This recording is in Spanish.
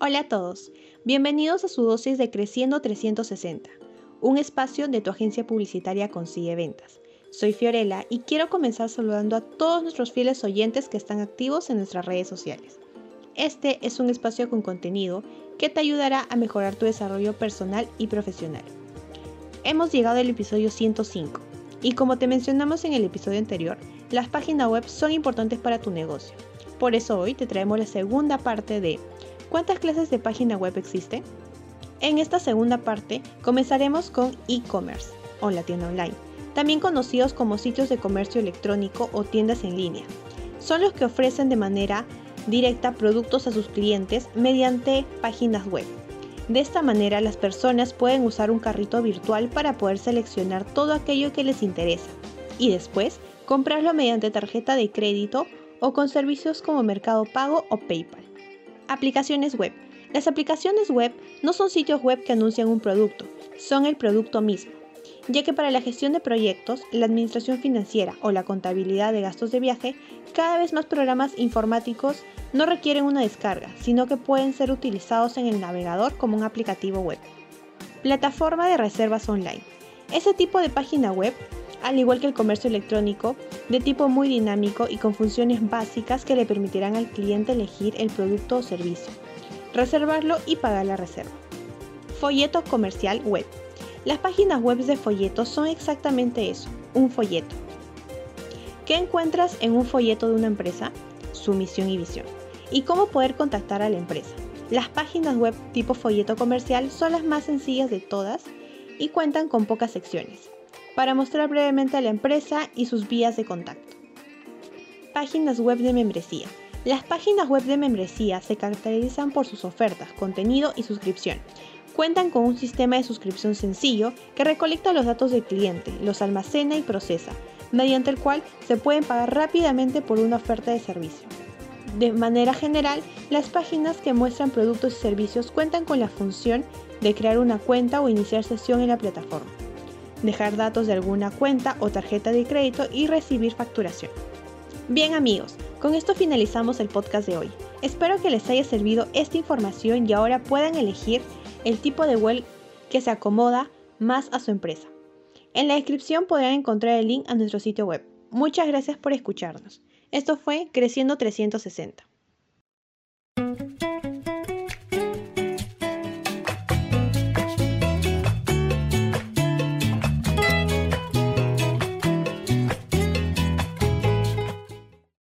Hola a todos, bienvenidos a su dosis de Creciendo 360, un espacio de tu agencia publicitaria Consigue Ventas. Soy Fiorella y quiero comenzar saludando a todos nuestros fieles oyentes que están activos en nuestras redes sociales. Este es un espacio con contenido que te ayudará a mejorar tu desarrollo personal y profesional. Hemos llegado al episodio 105 y como te mencionamos en el episodio anterior, las páginas web son importantes para tu negocio. Por eso hoy te traemos la segunda parte de ¿cuántas clases de página web existen? En esta segunda parte comenzaremos con e-commerce o la tienda online, también conocidos como sitios de comercio electrónico o tiendas en línea. Son los que ofrecen de manera directa productos a sus clientes mediante páginas web. De esta manera las personas pueden usar un carrito virtual para poder seleccionar todo aquello que les interesa y después comprarlo mediante tarjeta de crédito o con servicios como Mercado Pago o PayPal. Aplicaciones web. Las aplicaciones web no son sitios web que anuncian un producto, son el producto mismo, ya que para la gestión de proyectos, la administración financiera o la contabilidad de gastos de viaje, cada vez más programas informáticos no requieren una descarga, sino que pueden ser utilizados en el navegador como un aplicativo web. Plataforma de reservas online. Ese tipo de página web al igual que el comercio electrónico, de tipo muy dinámico y con funciones básicas que le permitirán al cliente elegir el producto o servicio, reservarlo y pagar la reserva. Folleto comercial web. Las páginas web de folletos son exactamente eso, un folleto. ¿Qué encuentras en un folleto de una empresa? Su misión y visión. ¿Y cómo poder contactar a la empresa? Las páginas web tipo folleto comercial son las más sencillas de todas y cuentan con pocas secciones para mostrar brevemente a la empresa y sus vías de contacto. Páginas web de membresía. Las páginas web de membresía se caracterizan por sus ofertas, contenido y suscripción. Cuentan con un sistema de suscripción sencillo que recolecta los datos del cliente, los almacena y procesa, mediante el cual se pueden pagar rápidamente por una oferta de servicio. De manera general, las páginas que muestran productos y servicios cuentan con la función de crear una cuenta o iniciar sesión en la plataforma dejar datos de alguna cuenta o tarjeta de crédito y recibir facturación. Bien amigos, con esto finalizamos el podcast de hoy. Espero que les haya servido esta información y ahora puedan elegir el tipo de web que se acomoda más a su empresa. En la descripción podrán encontrar el link a nuestro sitio web. Muchas gracias por escucharnos. Esto fue Creciendo 360.